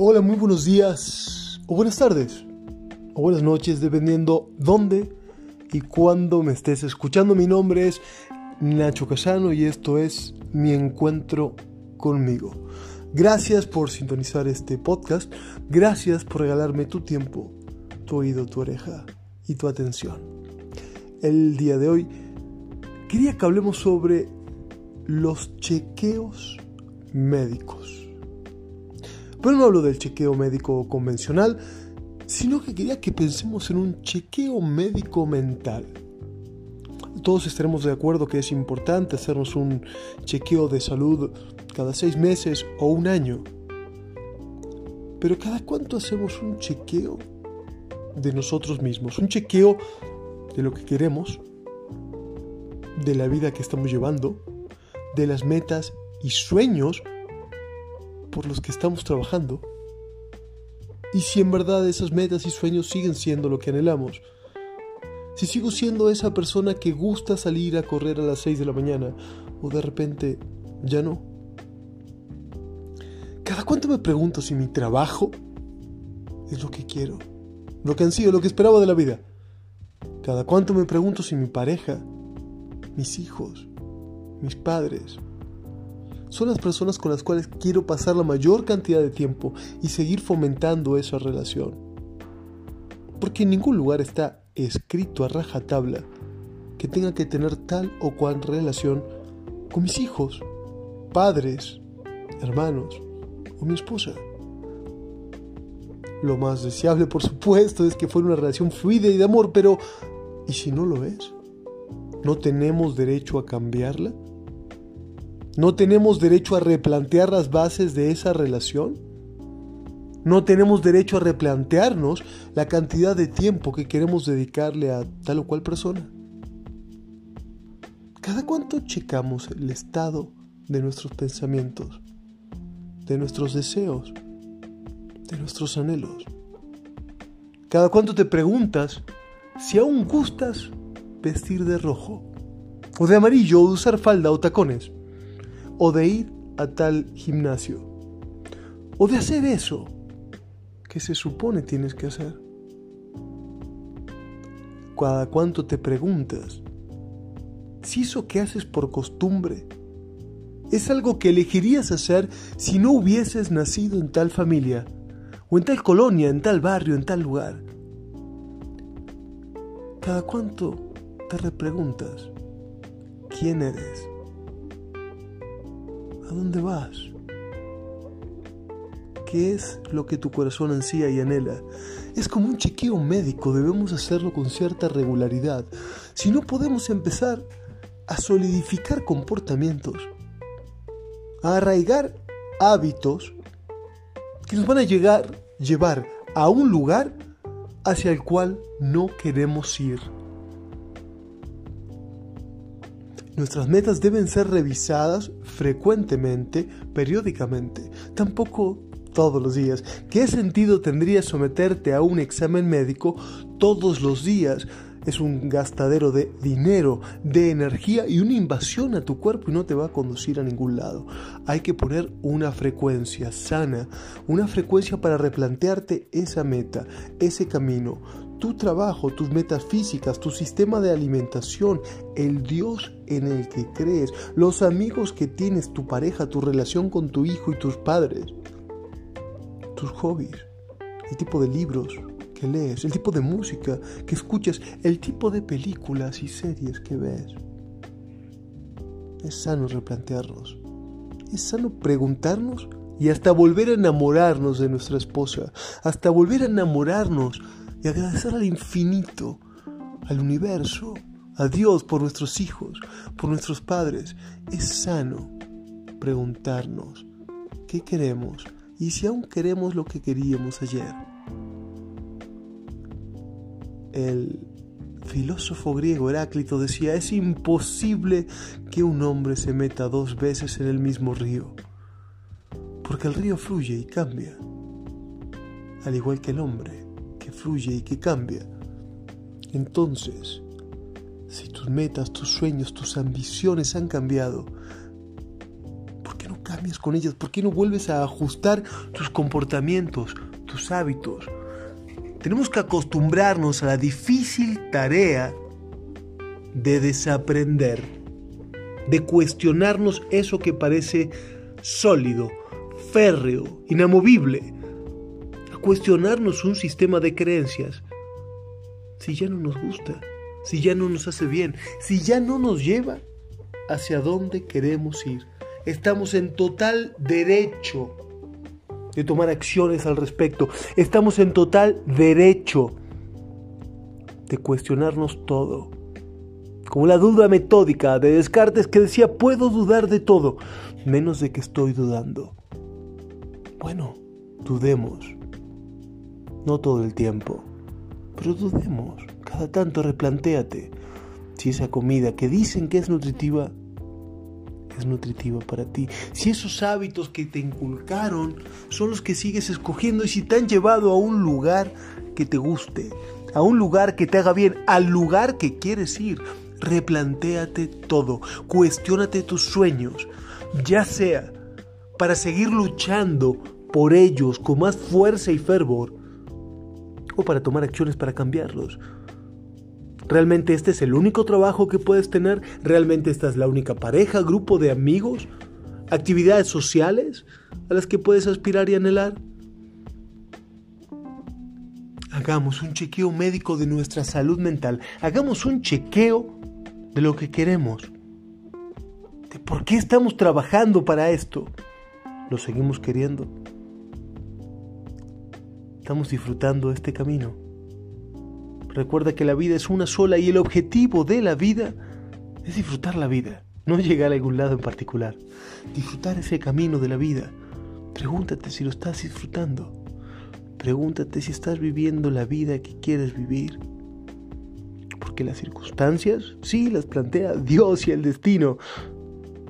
Hola, muy buenos días, o buenas tardes, o buenas noches, dependiendo dónde y cuándo me estés escuchando. Mi nombre es Nacho Casano y esto es Mi Encuentro conmigo. Gracias por sintonizar este podcast, gracias por regalarme tu tiempo, tu oído, tu oreja y tu atención. El día de hoy quería que hablemos sobre los chequeos médicos. Pero no hablo del chequeo médico convencional, sino que quería que pensemos en un chequeo médico mental. Todos estaremos de acuerdo que es importante hacernos un chequeo de salud cada seis meses o un año. Pero ¿cada cuánto hacemos un chequeo de nosotros mismos? Un chequeo de lo que queremos, de la vida que estamos llevando, de las metas y sueños por los que estamos trabajando y si en verdad esas metas y sueños siguen siendo lo que anhelamos. Si sigo siendo esa persona que gusta salir a correr a las 6 de la mañana o de repente ya no. Cada cuánto me pregunto si mi trabajo es lo que quiero, lo que han sido, lo que esperaba de la vida. Cada cuánto me pregunto si mi pareja, mis hijos, mis padres, son las personas con las cuales quiero pasar la mayor cantidad de tiempo y seguir fomentando esa relación. Porque en ningún lugar está escrito a rajatabla que tenga que tener tal o cual relación con mis hijos, padres, hermanos o mi esposa. Lo más deseable, por supuesto, es que fuera una relación fluida y de amor, pero ¿y si no lo es? ¿No tenemos derecho a cambiarla? ¿No tenemos derecho a replantear las bases de esa relación? ¿No tenemos derecho a replantearnos la cantidad de tiempo que queremos dedicarle a tal o cual persona? ¿Cada cuánto checamos el estado de nuestros pensamientos, de nuestros deseos, de nuestros anhelos? ¿Cada cuánto te preguntas si aún gustas vestir de rojo, o de amarillo, o usar falda o tacones? O de ir a tal gimnasio, o de hacer eso que se supone tienes que hacer. Cada cuánto te preguntas si eso que haces por costumbre es algo que elegirías hacer si no hubieses nacido en tal familia, o en tal colonia, en tal barrio, en tal lugar. Cada cuánto te repreguntas quién eres. ¿A dónde vas? ¿Qué es lo que tu corazón ansía y anhela? Es como un chequeo médico, debemos hacerlo con cierta regularidad. Si no podemos empezar a solidificar comportamientos, a arraigar hábitos que nos van a llegar, llevar a un lugar hacia el cual no queremos ir. Nuestras metas deben ser revisadas frecuentemente, periódicamente, tampoco todos los días. ¿Qué sentido tendría someterte a un examen médico todos los días? Es un gastadero de dinero, de energía y una invasión a tu cuerpo y no te va a conducir a ningún lado. Hay que poner una frecuencia sana, una frecuencia para replantearte esa meta, ese camino tu trabajo, tus metas físicas, tu sistema de alimentación, el Dios en el que crees, los amigos que tienes, tu pareja, tu relación con tu hijo y tus padres, tus hobbies, el tipo de libros que lees, el tipo de música que escuchas, el tipo de películas y series que ves. Es sano replantearnos. Es sano preguntarnos y hasta volver a enamorarnos de nuestra esposa, hasta volver a enamorarnos y agradecer al infinito, al universo, a Dios por nuestros hijos, por nuestros padres. Es sano preguntarnos qué queremos y si aún queremos lo que queríamos ayer. El filósofo griego Heráclito decía, es imposible que un hombre se meta dos veces en el mismo río, porque el río fluye y cambia, al igual que el hombre fluye y que cambia. Entonces, si tus metas, tus sueños, tus ambiciones han cambiado, ¿por qué no cambias con ellas? ¿Por qué no vuelves a ajustar tus comportamientos, tus hábitos? Tenemos que acostumbrarnos a la difícil tarea de desaprender, de cuestionarnos eso que parece sólido, férreo, inamovible, a cuestionarnos un sistema de creencias si ya no nos gusta, si ya no nos hace bien, si ya no nos lleva hacia dónde queremos ir. Estamos en total derecho de tomar acciones al respecto. Estamos en total derecho de cuestionarnos todo. Como la duda metódica de Descartes que decía, puedo dudar de todo, menos de que estoy dudando. Bueno, dudemos. No todo el tiempo, pero dudemos. Cada tanto replantéate si esa comida que dicen que es nutritiva es nutritiva para ti. Si esos hábitos que te inculcaron son los que sigues escogiendo y si te han llevado a un lugar que te guste, a un lugar que te haga bien, al lugar que quieres ir, replantéate todo, cuestiónate tus sueños, ya sea para seguir luchando por ellos con más fuerza y fervor o para tomar acciones para cambiarlos. ¿Realmente este es el único trabajo que puedes tener? ¿Realmente esta es la única pareja, grupo de amigos, actividades sociales a las que puedes aspirar y anhelar? Hagamos un chequeo médico de nuestra salud mental. Hagamos un chequeo de lo que queremos. De por qué estamos trabajando para esto. ¿Lo seguimos queriendo? ¿Estamos disfrutando este camino? Recuerda que la vida es una sola y el objetivo de la vida es disfrutar la vida, no llegar a algún lado en particular. Disfrutar ese camino de la vida. Pregúntate si lo estás disfrutando. Pregúntate si estás viviendo la vida que quieres vivir. Porque las circunstancias, sí, las plantea Dios y el destino.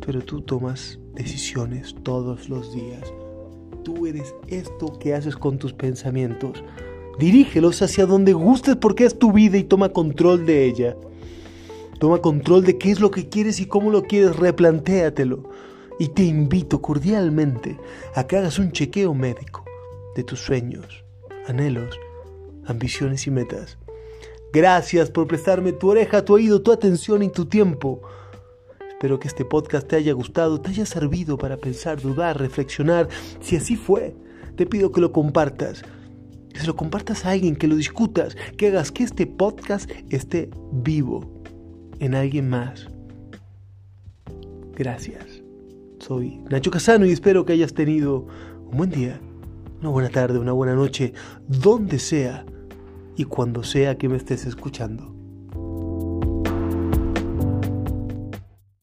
Pero tú tomas decisiones todos los días. Tú eres esto que haces con tus pensamientos. Dirígelos hacia donde gustes porque es tu vida y toma control de ella. Toma control de qué es lo que quieres y cómo lo quieres, replantéatelo. Y te invito cordialmente a que hagas un chequeo médico de tus sueños, anhelos, ambiciones y metas. Gracias por prestarme tu oreja, tu oído, tu atención y tu tiempo. Espero que este podcast te haya gustado, te haya servido para pensar, dudar, reflexionar. Si así fue, te pido que lo compartas que se lo compartas a alguien, que lo discutas, que hagas que este podcast esté vivo en alguien más. Gracias. Soy Nacho Casano y espero que hayas tenido un buen día, una buena tarde, una buena noche, donde sea y cuando sea que me estés escuchando.